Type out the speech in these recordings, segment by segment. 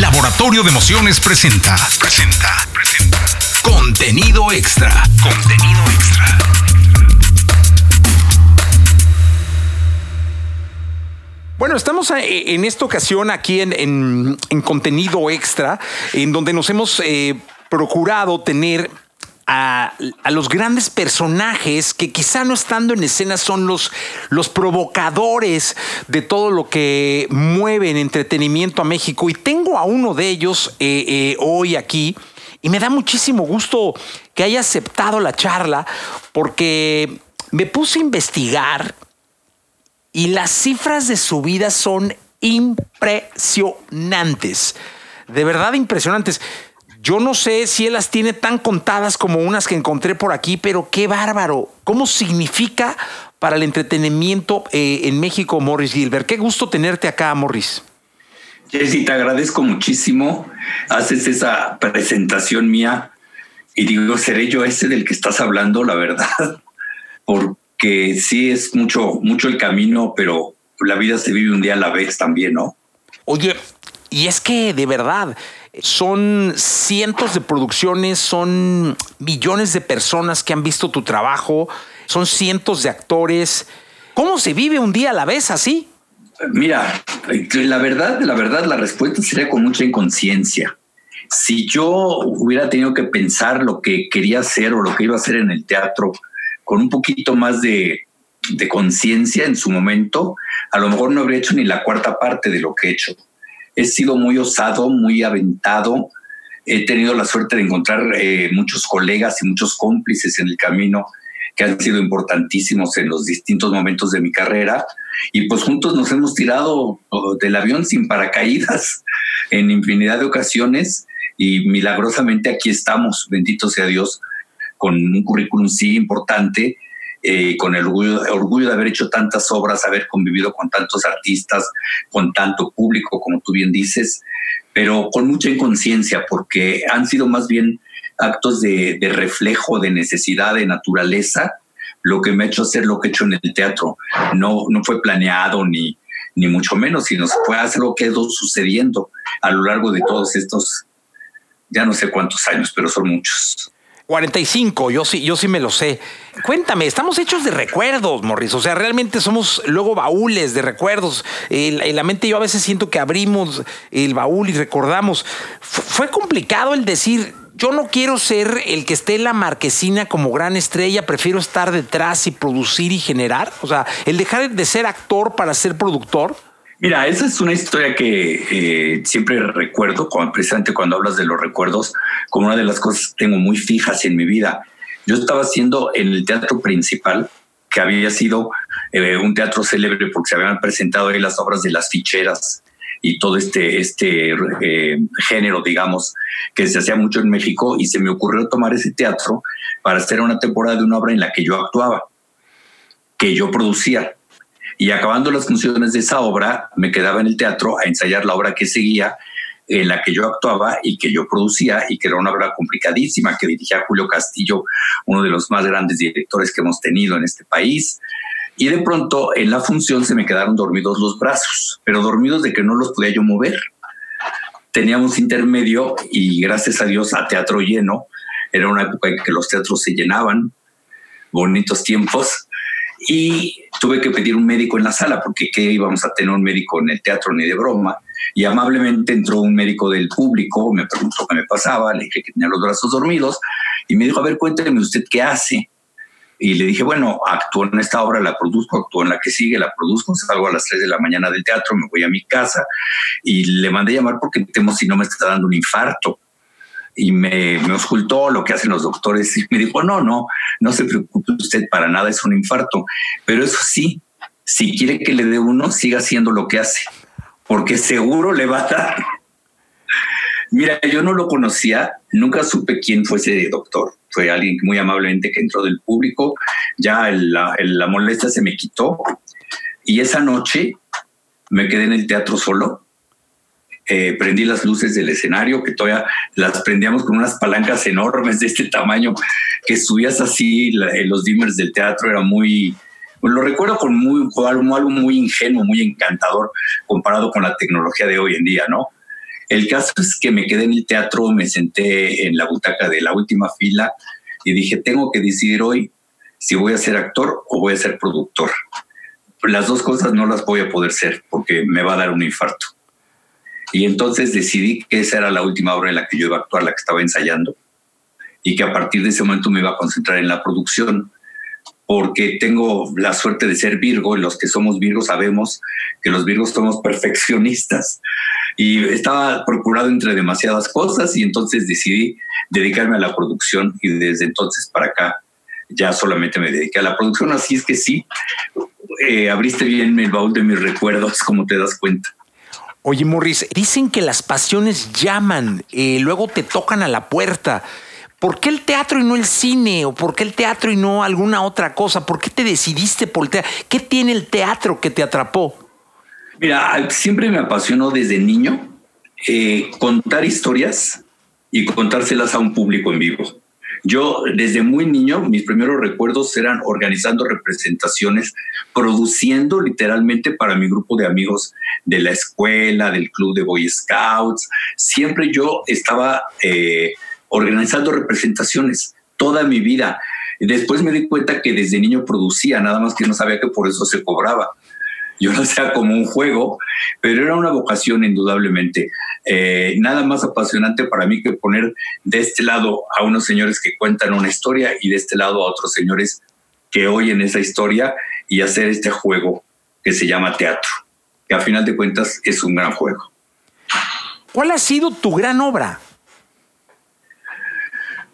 Laboratorio de Emociones presenta. Presenta. Presenta. Contenido extra. Contenido extra. Bueno, estamos en esta ocasión aquí en, contenido extra, en donde nos hemos eh, procurado tener a, los grandes personajes que quizá no estando en escena son los, los provocadores de todo lo que mueve en entretenimiento a México. Y tengo a uno de ellos eh, eh, hoy aquí. Y me da muchísimo gusto que haya aceptado la charla porque me puse a investigar y las cifras de su vida son impresionantes. De verdad impresionantes. Yo no sé si él las tiene tan contadas como unas que encontré por aquí, pero qué bárbaro. ¿Cómo significa para el entretenimiento eh, en México, Morris Gilbert? Qué gusto tenerte acá, Morris. Jessy, te agradezco muchísimo. Haces esa presentación mía y digo, ¿seré yo ese del que estás hablando, la verdad? Porque sí es mucho, mucho el camino, pero la vida se vive un día a la vez también, ¿no? Oye, y es que de verdad, son cientos de producciones, son millones de personas que han visto tu trabajo, son cientos de actores. ¿Cómo se vive un día a la vez así? Mira, la verdad, la verdad, la respuesta sería con mucha inconsciencia. Si yo hubiera tenido que pensar lo que quería hacer o lo que iba a hacer en el teatro con un poquito más de, de conciencia en su momento, a lo mejor no habría hecho ni la cuarta parte de lo que he hecho he sido muy osado, muy aventado. He tenido la suerte de encontrar eh, muchos colegas y muchos cómplices en el camino que han sido importantísimos en los distintos momentos de mi carrera. Y pues juntos nos hemos tirado del avión sin paracaídas en infinidad de ocasiones y milagrosamente aquí estamos, bendito sea Dios, con un currículum sí importante eh, con el orgullo, de haber hecho tantas obras, haber convivido con tantos artistas, con tanto público, como tú bien dices, pero con mucha inconsciencia, porque han sido más bien actos de, reflejo, de necesidad, de naturaleza, lo que me ha hecho hacer lo que he hecho en el teatro. No, no fue planeado ni, ni mucho menos, sino fue algo que ha ido sucediendo a lo largo de todos estos, ya no sé cuántos años, pero son muchos. 45, yo sí, yo sí me lo sé. Cuéntame, estamos hechos de recuerdos, Morris. O sea, realmente somos luego baúles de recuerdos. En la mente yo a veces siento que abrimos el baúl y recordamos. Fue complicado el decir, yo no quiero ser el que esté en la marquesina como gran estrella, prefiero estar detrás y producir y generar. O sea, el dejar de ser actor para ser productor. Mira, esa es una historia que eh, siempre recuerdo, cuando, precisamente cuando hablas de los recuerdos, como una de las cosas que tengo muy fijas en mi vida. Yo estaba haciendo en el teatro principal, que había sido eh, un teatro célebre porque se habían presentado ahí las obras de las ficheras y todo este, este eh, género, digamos, que se hacía mucho en México y se me ocurrió tomar ese teatro para hacer una temporada de una obra en la que yo actuaba, que yo producía. Y acabando las funciones de esa obra, me quedaba en el teatro a ensayar la obra que seguía, en la que yo actuaba y que yo producía, y que era una obra complicadísima que dirigía Julio Castillo, uno de los más grandes directores que hemos tenido en este país. Y de pronto en la función se me quedaron dormidos los brazos, pero dormidos de que no los podía yo mover. Teníamos intermedio y gracias a Dios a teatro lleno. Era una época en que los teatros se llenaban, bonitos tiempos y tuve que pedir un médico en la sala porque qué íbamos a tener un médico en el teatro ni de broma. Y amablemente entró un médico del público, me preguntó qué me pasaba, le dije que tenía los brazos dormidos y me dijo, a ver, cuénteme usted qué hace. Y le dije, bueno, actúo en esta obra, la produzco, actúo en la que sigue, la produzco, salgo a las 3 de la mañana del teatro, me voy a mi casa y le mandé llamar porque temo si no me está dando un infarto y me, me ocultó lo que hacen los doctores y me dijo, no, no, no se preocupe usted para nada, es un infarto. Pero eso sí, si quiere que le dé uno, siga haciendo lo que hace, porque seguro le va a dar. Mira, yo no lo conocía, nunca supe quién fue ese doctor. Fue alguien muy amablemente que entró del público, ya la, la molestia se me quitó. Y esa noche me quedé en el teatro solo eh, prendí las luces del escenario, que todavía las prendíamos con unas palancas enormes de este tamaño, que subías así en los dimmers del teatro, era muy, lo recuerdo con muy, algo, algo muy ingenuo, muy encantador comparado con la tecnología de hoy en día, ¿no? El caso es que me quedé en el teatro, me senté en la butaca de la última fila y dije, tengo que decidir hoy si voy a ser actor o voy a ser productor. Las dos cosas no las voy a poder ser porque me va a dar un infarto. Y entonces decidí que esa era la última obra en la que yo iba a actuar, la que estaba ensayando, y que a partir de ese momento me iba a concentrar en la producción porque tengo la suerte de ser Virgo y los que somos Virgos sabemos que los Virgos somos perfeccionistas y estaba procurado entre demasiadas cosas y entonces decidí dedicarme a la producción y desde entonces para acá ya solamente me dediqué a la producción, así es que sí, eh, abriste bien el baúl de mis recuerdos, como te das cuenta. Oye, Morris, dicen que las pasiones llaman, eh, luego te tocan a la puerta. ¿Por qué el teatro y no el cine? ¿O por qué el teatro y no alguna otra cosa? ¿Por qué te decidiste por el teatro? ¿Qué tiene el teatro que te atrapó? Mira, siempre me apasionó desde niño eh, contar historias y contárselas a un público en vivo. Yo desde muy niño, mis primeros recuerdos eran organizando representaciones, produciendo literalmente para mi grupo de amigos de la escuela, del club de Boy Scouts. Siempre yo estaba... Eh, organizando representaciones toda mi vida. Después me di cuenta que desde niño producía, nada más que no sabía que por eso se cobraba. Yo lo hacía como un juego, pero era una vocación indudablemente. Eh, nada más apasionante para mí que poner de este lado a unos señores que cuentan una historia y de este lado a otros señores que oyen esa historia y hacer este juego que se llama teatro, que a final de cuentas es un gran juego. ¿Cuál ha sido tu gran obra?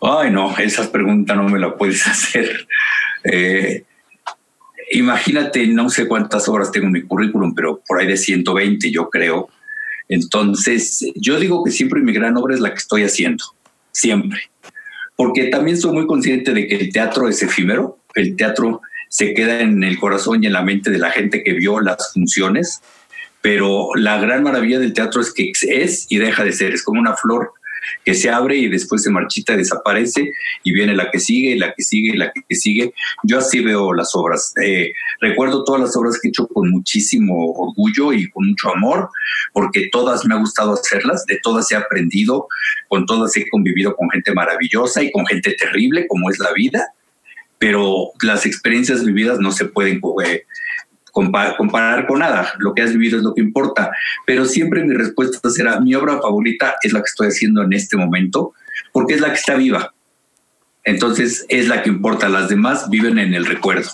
Ay, no, esas preguntas no me las puedes hacer. Eh, imagínate, no sé cuántas obras tengo en mi currículum, pero por ahí de 120 yo creo. Entonces, yo digo que siempre mi gran obra es la que estoy haciendo, siempre. Porque también soy muy consciente de que el teatro es efímero, el teatro se queda en el corazón y en la mente de la gente que vio las funciones, pero la gran maravilla del teatro es que es y deja de ser, es como una flor que se abre y después se marchita, desaparece y viene la que sigue, la que sigue, la que sigue. Yo así veo las obras. Eh, recuerdo todas las obras que he hecho con muchísimo orgullo y con mucho amor, porque todas me ha gustado hacerlas, de todas he aprendido, con todas he convivido con gente maravillosa y con gente terrible, como es la vida pero las experiencias vividas no se pueden eh, comparar con nada. Lo que has vivido es lo que importa. Pero siempre mi respuesta será, mi obra favorita es la que estoy haciendo en este momento, porque es la que está viva. Entonces es la que importa. Las demás viven en el recuerdo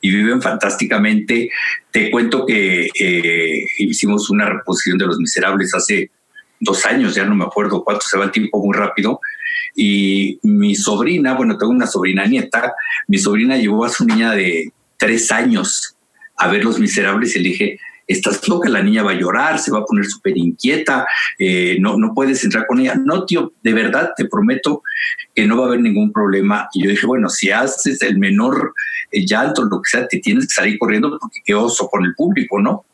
y viven fantásticamente. Te cuento que eh, hicimos una reposición de Los Miserables hace dos años, ya no me acuerdo cuánto, se va el tiempo muy rápido. Y mi sobrina, bueno, tengo una sobrina nieta, mi sobrina llevó a su niña de tres años a ver Los Miserables y le dije, estás loca, la niña va a llorar, se va a poner súper inquieta, eh, no, no puedes entrar con ella. No, tío, de verdad te prometo que no va a haber ningún problema. Y yo dije, bueno, si haces el menor eh, llanto, lo que sea, te tienes que salir corriendo porque qué oso con el público, ¿no?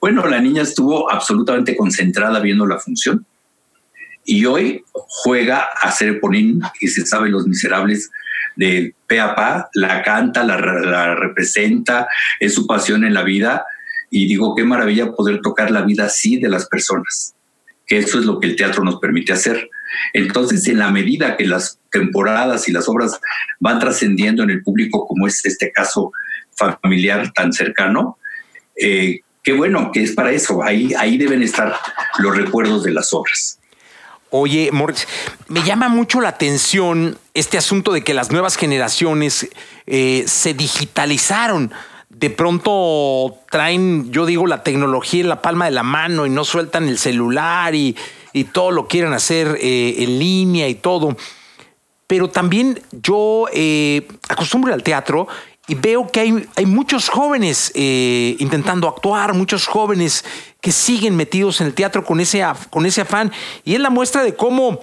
Bueno, la niña estuvo absolutamente concentrada viendo la función y hoy juega a ser ponín y se sabe Los Miserables de pe a pa, la canta, la, representa, es su pasión en la vida y digo, qué maravilla poder tocar la vida así de las personas, que eso es lo que el teatro nos permite hacer. Entonces, en la medida que las temporadas y las obras van trascendiendo en el público, como es este caso familiar tan cercano, eh, qué bueno que es para eso, ahí, ahí deben estar los recuerdos de las obras. Oye, Moritz, me llama mucho la atención este asunto de que las nuevas generaciones eh, se digitalizaron. De pronto traen, yo digo, la tecnología en la palma de la mano y no sueltan el celular y, todo lo quieren hacer eh, en línea y todo. Pero también yo eh, acostumbro al teatro y veo que hay, hay muchos jóvenes eh, intentando actuar, muchos jóvenes que siguen metidos en el teatro con ese, con ese afán. Y es la muestra de cómo,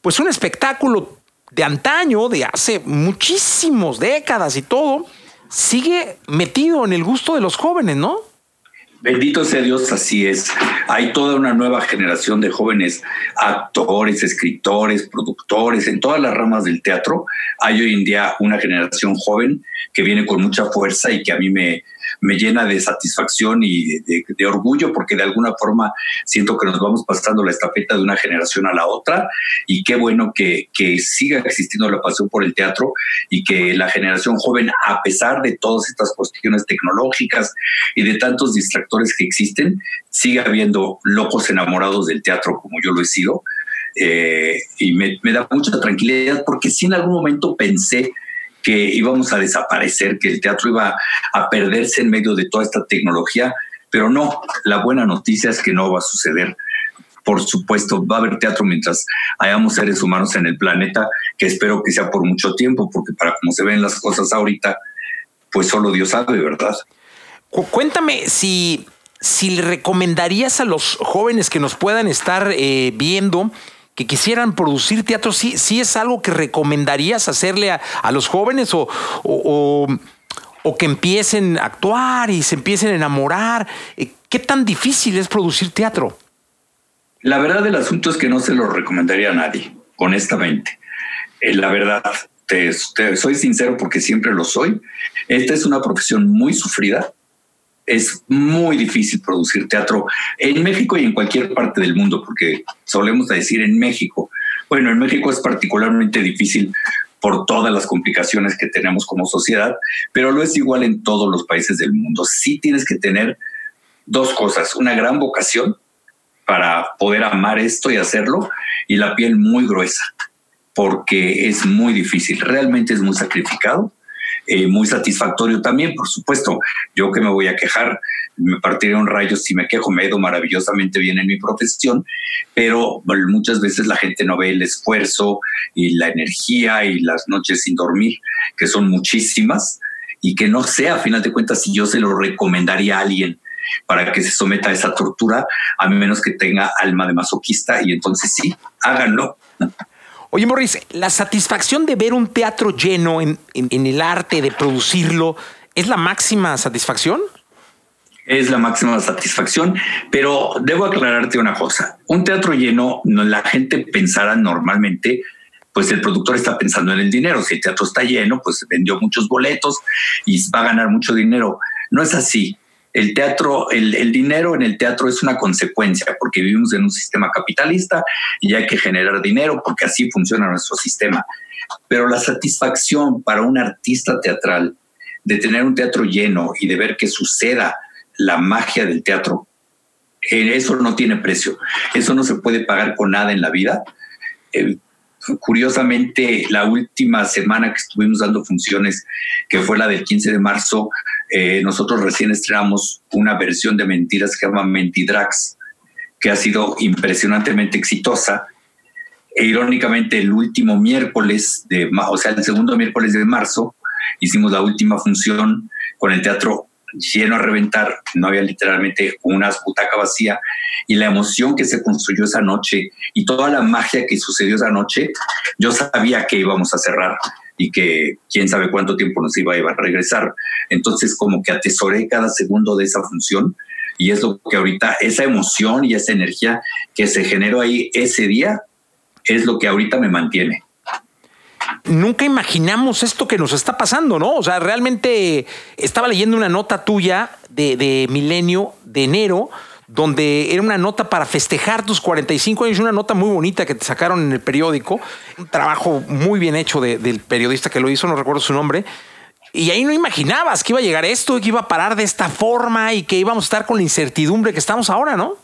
pues un espectáculo de antaño, de hace muchísimas décadas y todo, sigue metido en el gusto de los jóvenes, ¿no? Bendito sea Dios, así es. Hay toda una nueva generación de jóvenes actores, escritores, productores, en todas las ramas del teatro. Hay hoy en día una generación joven que viene con mucha fuerza y que a mí me, me llena de satisfacción y de, orgullo porque de alguna forma siento que nos vamos pasando la estafeta de una generación a la otra y qué bueno que, que siga existiendo la pasión por el teatro y que la generación joven, a pesar de todas estas cuestiones tecnológicas y de tantos distractores que existen, siga habiendo locos enamorados del teatro como yo lo he sido. Eh, y me, me da mucha tranquilidad porque si en algún momento pensé que íbamos a desaparecer, que el teatro iba a perderse en medio de toda esta tecnología, pero no, la buena noticia es que no va a suceder. Por supuesto, va a haber teatro mientras hayamos seres humanos en el planeta, que espero que sea por mucho tiempo, porque para como se ven las cosas ahorita, pues solo Dios sabe, ¿verdad? Cuéntame si, si le recomendarías a los jóvenes que nos puedan estar eh, viendo, que quisieran producir teatro, ¿sí, sí es algo que recomendarías hacerle a, los jóvenes o, o, que empiecen a actuar y se empiecen a enamorar? Eh, ¿Qué tan difícil es producir teatro? La verdad del asunto es que no se lo recomendaría a nadie, honestamente. Eh, la verdad, te, soy sincero porque siempre lo soy. Esta es una profesión muy sufrida, es muy difícil producir teatro en México y en cualquier parte del mundo, porque solemos decir en México. Bueno, en México es particularmente difícil por todas las complicaciones que tenemos como sociedad, pero lo es igual en todos los países del mundo. Sí tienes que tener dos cosas, una gran vocación para poder amar esto y hacerlo, y la piel muy gruesa, porque es muy difícil, realmente es muy sacrificado eh, muy satisfactorio también, por supuesto. Yo que me voy a quejar, me partiré un rayo si me quejo, me he ido maravillosamente bien en mi profesión, pero muchas veces la gente no ve el esfuerzo y la energía y las noches sin dormir, que son muchísimas, y que no sé, a final de cuentas, si yo se lo recomendaría a alguien para que se someta a esa tortura, a menos que tenga alma de masoquista, y entonces sí, háganlo. Oye, Morris, la satisfacción de ver un teatro lleno en, el arte, de producirlo, ¿es la máxima satisfacción? es la máxima satisfacción, pero debo aclararte una cosa. Un teatro lleno, la gente pensará normalmente, pues el productor está pensando en el dinero. Si el teatro está lleno, pues vendió muchos boletos y va a ganar mucho dinero. No es así el teatro, el, dinero en el teatro es una consecuencia porque vivimos en un sistema capitalista y hay que generar dinero porque así funciona nuestro sistema. Pero la satisfacción para un artista teatral de tener un teatro lleno y de ver que suceda la magia del teatro, eh, eso no tiene precio. Eso no se puede pagar con nada en la vida. Eh, curiosamente, la última semana que estuvimos dando funciones, que fue la del 15 de marzo, eh, nosotros recién estrenamos una versión de Mentiras que se llama Mentidrax, que ha sido impresionantemente exitosa. E irónicamente, el último miércoles, de, o sea, el segundo miércoles de marzo, hicimos la última función con el teatro lleno a reventar, no había literalmente una butaca vacía. Y la emoción que se construyó esa noche y toda la magia que sucedió esa noche, yo sabía que íbamos a cerrar y que quién sabe cuánto tiempo nos iba a, a regresar. Entonces como que atesoré cada segundo de esa función y es lo que ahorita, esa emoción y esa energía que se generó ahí ese día, es lo que ahorita me mantiene nunca imaginamos esto que nos está pasando, ¿no? O sea, realmente estaba leyendo una nota tuya de, de Milenio de enero donde era una nota para festejar tus 45 años, una nota muy bonita que te sacaron en el periódico, un trabajo muy bien hecho del periodista que lo hizo, no recuerdo su nombre. Y ahí no imaginabas que iba a llegar esto, que iba a parar de esta forma y que íbamos a estar con la incertidumbre que estamos ahora, ¿no?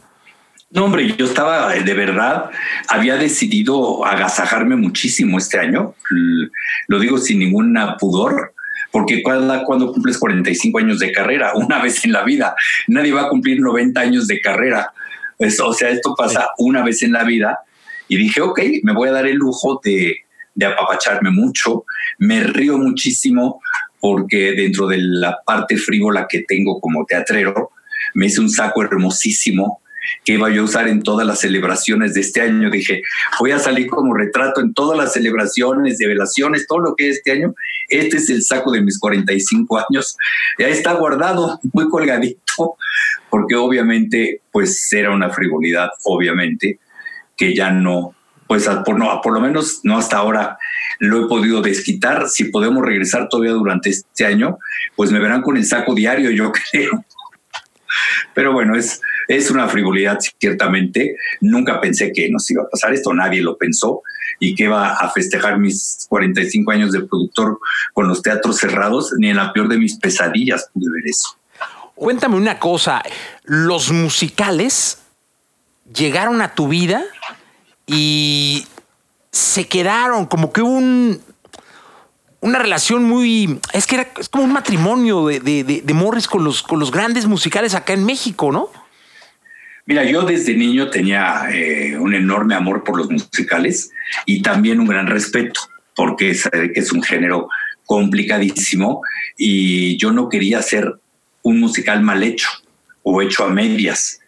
No, hombre, yo estaba de verdad, había decidido agasajarme muchísimo este año, lo digo sin ningún pudor, porque cuando, cuando cumples 45 años de carrera, una vez en la vida, nadie va a cumplir 90 años de carrera. Pues, o sea, esto pasa una vez en la vida y dije, ok, me voy a dar el lujo de, de apapacharme mucho, me río muchísimo porque dentro de la parte frívola que tengo como teatrero, me hice un saco hermosísimo que iba yo a usar en todas las celebraciones de este año. Dije, voy a salir como retrato en todas las celebraciones, de velaciones, todo lo que es este año. Este es el saco de mis 45 años. Ya está guardado, muy colgadito, porque obviamente, pues era una frivolidad, obviamente, que ya no, pues por, no, por lo menos no hasta ahora lo he podido desquitar. Si podemos regresar todavía durante este año, pues me verán con el saco diario, yo creo. Pero bueno, es, es una frivolidad, ciertamente. Nunca pensé que nos iba a pasar esto, nadie lo pensó y que iba a festejar mis 45 años de productor con los teatros cerrados, ni en la peor de mis pesadillas pude ver eso. Cuéntame una cosa, los musicales llegaron a tu vida y se quedaron como que un una relación muy es que era es como un matrimonio de, de, Morris con los con los grandes musicales acá en México, ¿no? Mira, yo desde niño tenía eh, un enorme amor por los musicales y también un gran respeto, porque sabe que es un género complicadísimo y yo no quería hacer un musical mal hecho o hecho a medias.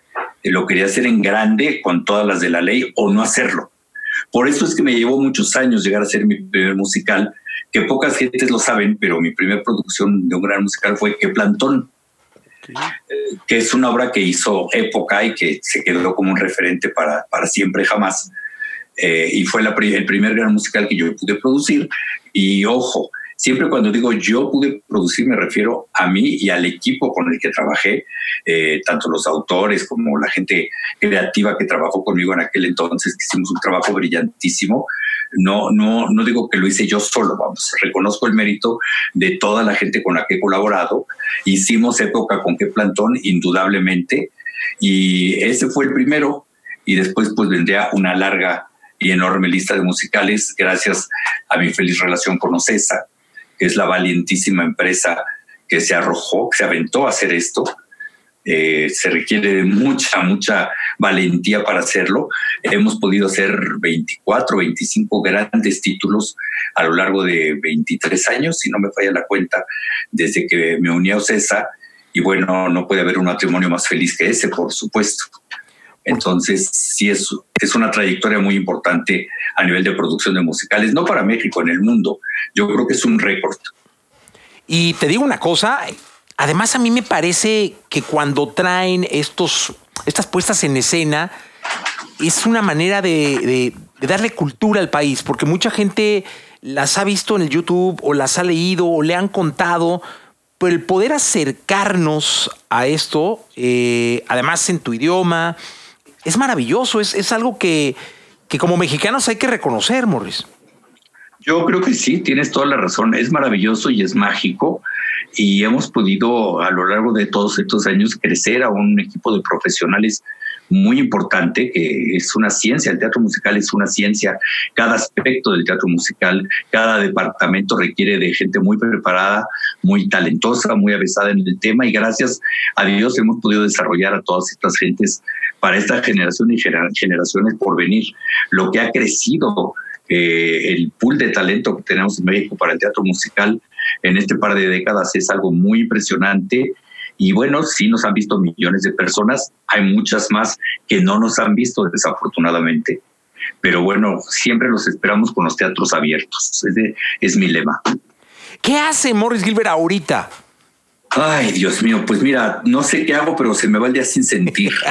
Lo quería hacer en grande con todas las de la ley o no hacerlo. Por eso es que me llevó muchos años llegar a ser mi primer musical, que pocas gentes lo saben, pero mi primera producción de un gran musical fue Que Plantón, que es una obra que hizo época y que se quedó como un referente para, para siempre jamás. Eh, y fue el primer gran musical que yo pude producir. Y ojo, Siempre cuando digo yo pude producir, me refiero a mí y al equipo con el que trabajé, eh, tanto los autores como la gente creativa que trabajó conmigo en aquel entonces, que hicimos un trabajo brillantísimo. No, no, no digo que lo hice yo solo, vamos, reconozco el mérito de toda la gente con la que he colaborado. Hicimos época con qué plantón, indudablemente, y ese fue el primero, y después pues vendría una larga y enorme lista de musicales gracias a mi feliz relación con Ocesa, que es la valientísima empresa que se arrojó, que se aventó a hacer esto. Eh, se requiere mucha, mucha valentía para hacerlo. Hemos podido hacer 24, 25 grandes títulos a lo largo de 23 años, si no me falla la cuenta, desde que me uní a OCESA. Y bueno, no puede haber un matrimonio más feliz que ese, por supuesto. Entonces, sí es, es una trayectoria muy importante a nivel de producción de musicales, no para México, en el mundo. Yo creo que es un récord. Y te digo una cosa, además a mí me parece que cuando traen estos, estas puestas en escena, es una manera de, darle cultura al país, porque mucha gente las ha visto en el YouTube o las ha leído o le han contado, pero el poder acercarnos a esto, eh, además en tu idioma, es maravilloso, es, es algo que, que como mexicanos hay que reconocer, Morris. Yo creo que sí, tienes toda la razón, es maravilloso y es mágico y hemos podido a lo largo de todos estos años crecer a un equipo de profesionales muy importante, que es una ciencia, el teatro musical es una ciencia, cada aspecto del teatro musical, cada departamento requiere de gente muy preparada, muy talentosa, muy avesada en el tema y gracias a Dios hemos podido desarrollar a todas estas gentes para esta generación y generaciones por venir. Lo que ha crecido eh, el pool de talento que tenemos en México para el teatro musical en este par de décadas es algo muy impresionante y bueno, sí nos han visto millones de personas, hay muchas más que no nos han visto desafortunadamente, pero bueno, siempre los esperamos con los teatros abiertos, es, es mi lema. ¿Qué hace Morris Gilbert ahorita? Ay, Dios mío, pues mira, no sé qué hago, pero se me va el día sin sentir.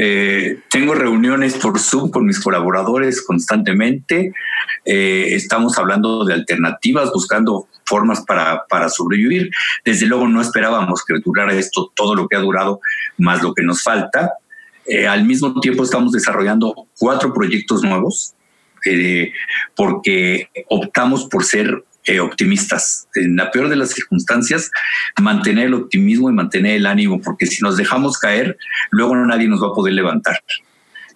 Eh, tengo reuniones por Zoom con mis colaboradores constantemente. Eh, estamos hablando de alternativas, buscando formas para, para sobrevivir. Desde luego no esperábamos que durara esto todo lo que ha durado, más lo que nos falta. Eh, al mismo tiempo estamos desarrollando cuatro proyectos nuevos porque optamos por ser eh, optimistas. En la peor de las circunstancias, mantener el optimismo y mantener el ánimo, porque si nos dejamos caer, luego nadie nos va a poder levantar.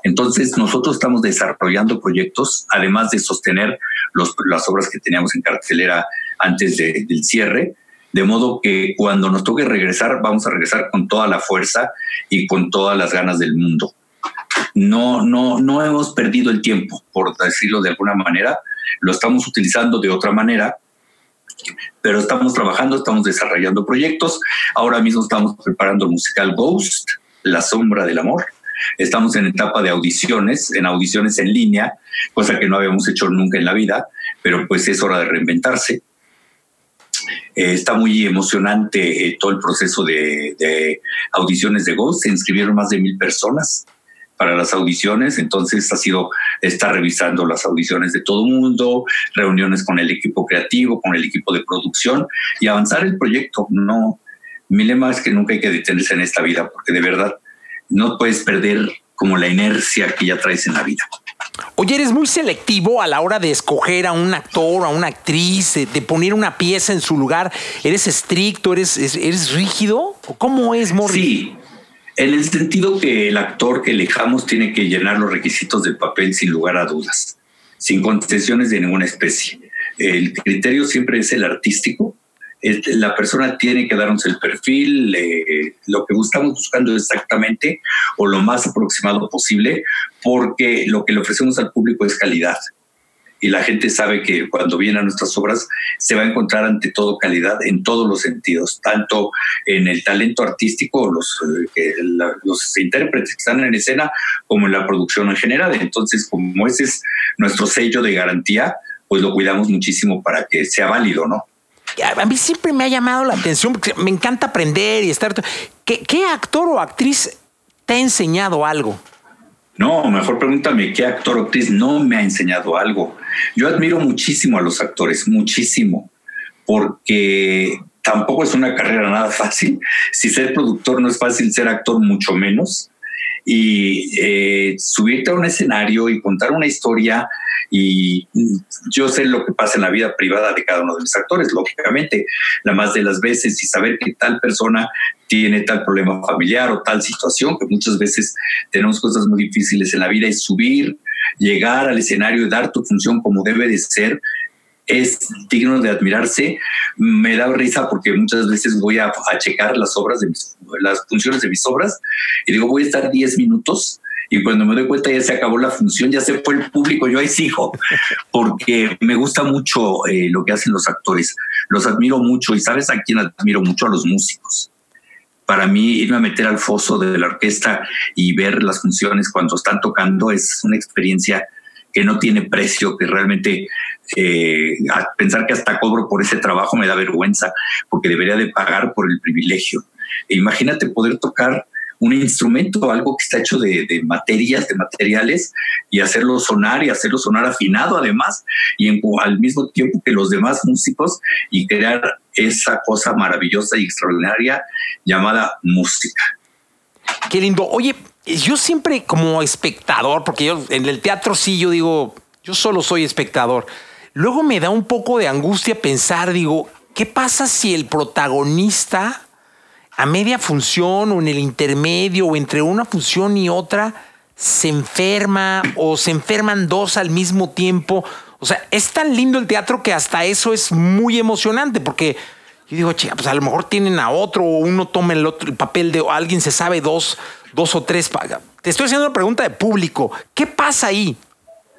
Entonces, nosotros estamos desarrollando proyectos, además de sostener los, las obras que teníamos en cartelera antes del cierre, de modo que cuando nos toque regresar, vamos a regresar con toda la fuerza y con todas las ganas del mundo. No, no, no hemos perdido el tiempo, por decirlo de alguna manera, lo estamos utilizando de otra manera pero estamos trabajando, estamos desarrollando proyectos. Ahora mismo estamos preparando el musical Ghost, La Sombra del Amor. Estamos en etapa de audiciones, en audiciones en línea, cosa que no habíamos hecho nunca en la vida, pero pues es hora de reinventarse. Eh, está muy emocionante eh, todo el proceso de, audiciones de Ghost. Se inscribieron más de mil personas para las audiciones, entonces ha sido estar revisando las audiciones de todo mundo, reuniones con el equipo creativo, con el equipo de producción y avanzar el proyecto. No, mi lema es que nunca hay que detenerse en esta vida, porque de verdad no puedes perder como la inercia que ya traes en la vida. Oye, eres muy selectivo a la hora de escoger a un actor a una actriz, de, poner una pieza en su lugar. ¿Eres estricto? ¿Eres, eres rígido? ¿Cómo es, Morris? Sí, en el sentido que el actor que elijamos tiene que llenar los requisitos del papel sin lugar a dudas, sin concesiones de ninguna especie. El criterio siempre es el artístico. La persona tiene que darnos el perfil, lo que estamos buscando exactamente o lo más aproximado posible, porque lo que le ofrecemos al público es calidad y la gente sabe que cuando viene a nuestras obras se va a encontrar ante todo calidad en todos los sentidos, tanto en el talento artístico, los, eh, los intérpretes que están en escena, como en la producción en general. Entonces, como ese es nuestro sello de garantía, pues lo cuidamos muchísimo para que sea válido, ¿no? A mí siempre me ha llamado la atención porque me encanta aprender y estar. ¿Qué, qué actor o actriz te ha enseñado algo? No, mejor pregúntame qué actor o actriz no me ha enseñado algo. Yo admiro muchísimo a los actores, muchísimo, porque tampoco es una carrera nada fácil. Si ser productor no es fácil, ser actor mucho menos. Y eh, subirte a un escenario y contar una historia y yo sé lo que pasa en la vida privada de cada uno de los actores, lógicamente, la más de las veces y saber que tal persona tiene tal problema familiar o tal situación, que muchas veces tenemos cosas muy difíciles en la vida y subir, llegar al escenario y dar tu función como debe de ser, es digno de admirarse. Me da risa porque muchas veces voy a, checar las obras de las funciones de mis obras y digo, voy a estar 10 minutos y cuando me doy cuenta ya se acabó la función, ya se fue el público, yo ahí sigo, porque me gusta mucho eh, lo que hacen los actores, los admiro mucho y sabes a quién admiro mucho, a los músicos. Para mí irme a meter al foso de la orquesta y ver las funciones cuando están tocando es una experiencia que no tiene precio, que realmente eh, pensar que hasta cobro por ese trabajo me da vergüenza, porque debería de pagar por el privilegio. E imagínate poder tocar un instrumento, algo que está hecho de, materias, de materiales, y hacerlo sonar y hacerlo sonar afinado además, y al mismo tiempo que los demás músicos, y crear esa cosa maravillosa y extraordinaria llamada música. Qué lindo. Oye, yo siempre como espectador, porque yo en el teatro sí, yo digo, yo solo soy espectador. Luego me da un poco de angustia pensar, digo, ¿qué pasa si el protagonista a media función o en el intermedio o entre una función y otra se enferma o se enferman dos al mismo tiempo. O sea, es tan lindo el teatro que hasta eso es muy emocionante porque yo digo, chica, pues a lo mejor tienen a otro o uno toma el otro el papel de alguien se sabe dos, dos o tres. Te estoy haciendo una pregunta de público. ¿Qué pasa ahí?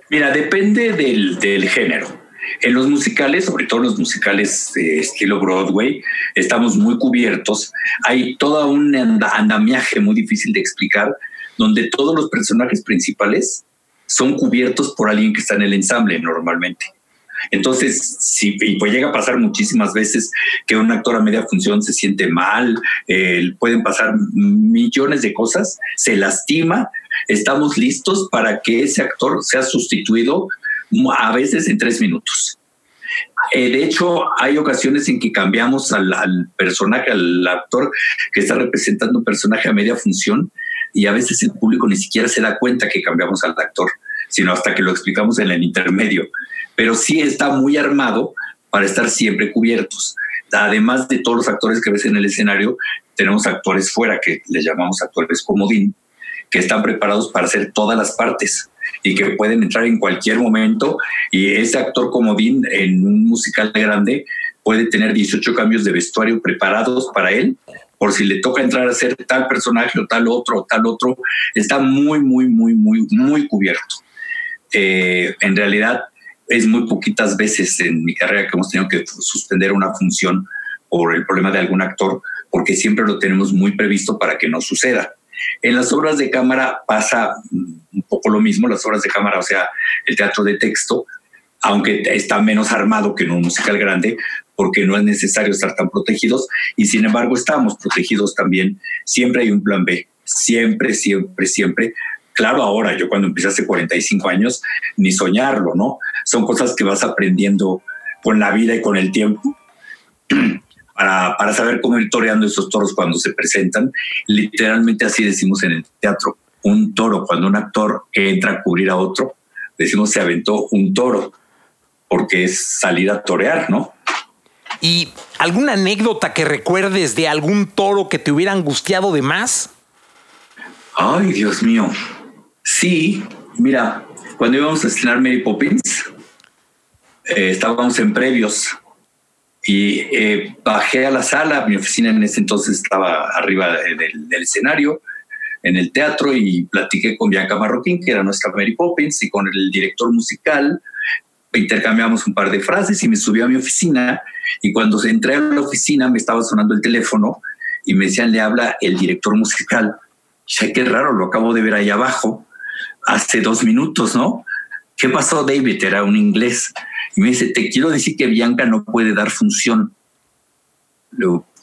Mira, depende del, del género. En los musicales, sobre todo los musicales de estilo Broadway, estamos muy cubiertos. Hay todo un andamiaje muy difícil de explicar, donde todos los personajes principales son cubiertos por alguien que está en el ensamble normalmente. Entonces, y pues llega a pasar muchísimas veces que un actor a media función se siente mal, pueden pasar millones de cosas, se lastima, estamos listos para que ese actor sea sustituido a veces en tres minutos. Eh, de hecho, hay ocasiones en que cambiamos al, personaje, al actor que está representando un personaje a media función y a veces el público ni siquiera se da cuenta que cambiamos al actor, sino hasta que lo explicamos en el intermedio. Pero sí está muy armado para estar siempre cubiertos. Además de todos los actores que ves en el escenario, tenemos actores fuera que les llamamos actores comodín, que están preparados para hacer todas las partes y que pueden entrar en cualquier momento. Y ese actor comodín en un musical grande puede tener 18 cambios de vestuario preparados para él, por si le toca entrar a hacer tal personaje o tal otro o tal otro. Está muy, muy, muy, muy, muy cubierto. Eh, en realidad, es muy poquitas veces en mi carrera que hemos tenido que suspender una función por el problema de algún actor, porque siempre lo tenemos muy previsto para que no suceda. En las obras de cámara pasa un poco lo mismo, las obras de cámara, o sea, el teatro de texto, aunque está menos armado que en un musical grande, porque no es necesario estar tan protegidos, y sin embargo estamos protegidos también. Siempre hay un plan B, siempre, siempre, siempre, claro, ahora yo cuando empecé hace 45 años, ni soñarlo, ¿no? Son cosas que vas aprendiendo con la vida y con el tiempo. Para, para, saber cómo ir toreando esos toros cuando se presentan. Literalmente así decimos en el teatro. Un toro, cuando un actor entra a cubrir a otro, decimos se aventó un toro, porque es salir a torear, ¿no? ¿Y alguna anécdota que recuerdes de algún toro que te hubiera angustiado de más? Ay, Dios mío. Sí, mira, cuando íbamos a estrenar Mary Poppins, eh, estábamos en previos y eh, bajé a la sala, mi oficina en ese entonces estaba arriba del, escenario, en el teatro, y platiqué con Bianca Marroquín, que era nuestra Mary Poppins, y con el director musical, intercambiamos un par de frases y me subí a mi oficina, y cuando entré a la oficina me estaba sonando el teléfono y me decían, le habla el director musical. Ya qué raro, lo acabo de ver ahí abajo hace dos minutos, ¿no? ¿Qué pasó, David? Era un inglés. Y me dice, te quiero decir que Bianca no puede dar función.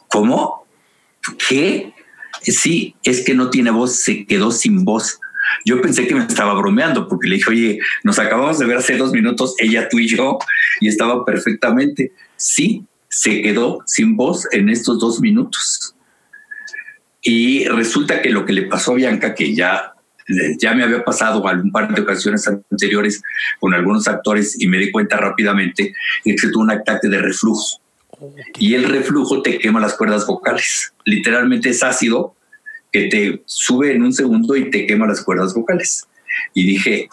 ¿Cómo? ¿Qué? Sí, es que no tiene voz, se quedó sin voz. Yo pensé que me estaba bromeando porque le dije, oye, nos acabamos de ver hace dos minutos, ella, tú y yo, y estaba perfectamente. Sí, se quedó sin voz en estos dos minutos. Y resulta que lo que le pasó a Bianca, que ya ya me había pasado algún par de ocasiones anteriores con algunos actores y me di cuenta rápidamente que tuvo un ataque de reflujo. Y el reflujo te quema las cuerdas vocales. Literalmente es ácido que te sube en un segundo y te quema las cuerdas vocales. Y dije,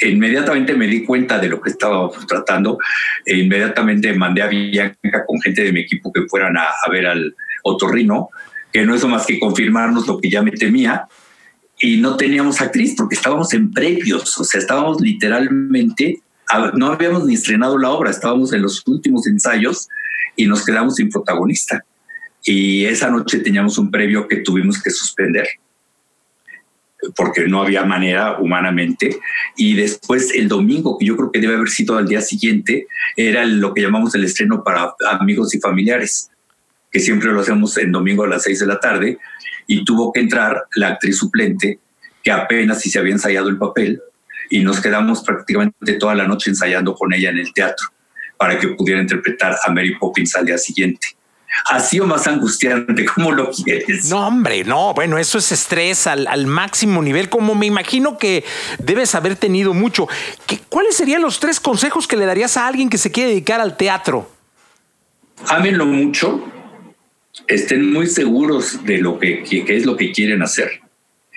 inmediatamente me di cuenta de lo que estaba tratando e inmediatamente mandé a Bianca con gente de mi equipo que fueran a, a ver al otorrino, que no es más que confirmarnos lo que ya me temía y no teníamos actriz porque estábamos en previos, o sea, estábamos literalmente, no habíamos ni estrenado la obra, estábamos en los últimos ensayos y nos quedamos sin protagonista. Y esa noche teníamos un previo que tuvimos que suspender porque no había manera humanamente. Y después el domingo, que yo creo que debe haber sido al día siguiente, era lo que llamamos el estreno para amigos y familiares, que siempre lo hacemos en domingo a las seis de la tarde y tuvo que entrar la actriz suplente que apenas si se había ensayado el papel y nos quedamos prácticamente toda la noche ensayando con ella en el teatro para que pudiera interpretar a Mary Poppins al día siguiente. Así o más angustiante, ¿cómo lo quieres? No, hombre, no, bueno, eso es estrés al, al máximo nivel, como me imagino que debes haber tenido mucho. ¿Qué, ¿Cuáles serían los tres consejos que le darías a alguien que se quiere dedicar al teatro? Ámenlo mucho, estén muy seguros de lo que, es lo que quieren hacer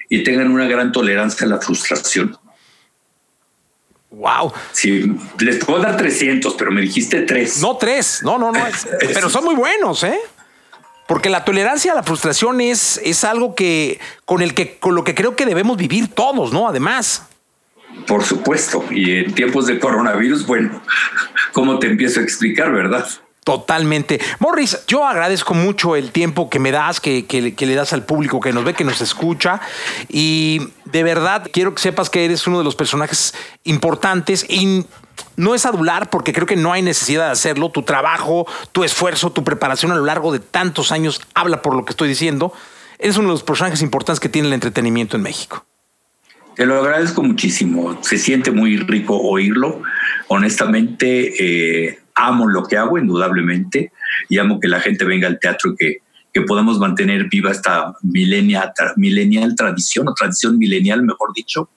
y tengan una gran tolerancia a la frustración. Wow. Sí, les puedo dar 300, pero me dijiste tres. No tres, no, no, no. pero son muy buenos, ¿eh? Porque la tolerancia a la frustración es, es algo que con el que con lo que creo que debemos vivir todos, ¿no? Además. Por supuesto. Y en tiempos de coronavirus, bueno, ¿cómo te empiezo a explicar, verdad? Totalmente. Morris, yo agradezco mucho el tiempo que me das, que, le das al público que nos ve, que nos escucha. Y de verdad quiero que sepas que eres uno de los personajes importantes y no es adular porque creo que no hay necesidad de hacerlo. Tu trabajo, tu esfuerzo, tu preparación a lo largo de tantos años habla por lo que estoy diciendo. Eres uno de los personajes importantes que tiene el entretenimiento en México. Te lo agradezco muchísimo. Se siente muy rico oírlo. Honestamente, eh, amo lo que hago, indudablemente, y amo que la gente venga al teatro y que, que podamos mantener viva esta milenial, tradición, o tradición milenial, mejor dicho.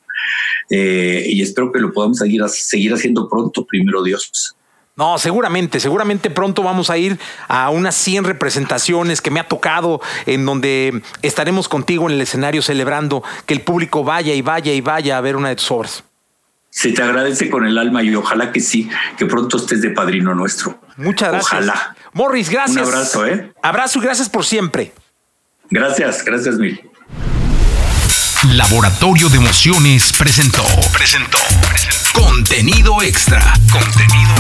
Eh, y espero que lo podamos seguir, seguir haciendo pronto, primero Dios. No, seguramente, seguramente pronto vamos a ir a unas 100 representaciones que me ha tocado, en donde estaremos contigo en el escenario celebrando que el público vaya y vaya y vaya a ver una de tus obras se te agradece con el alma y ojalá que sí, que pronto estés de padrino nuestro. Muchas gracias. Ojalá. Morris, gracias. Un abrazo, ¿eh? Abrazo y gracias por siempre. Gracias, gracias mil. Laboratorio de Emociones presentó, presentó, presentó. Contenido extra. Contenido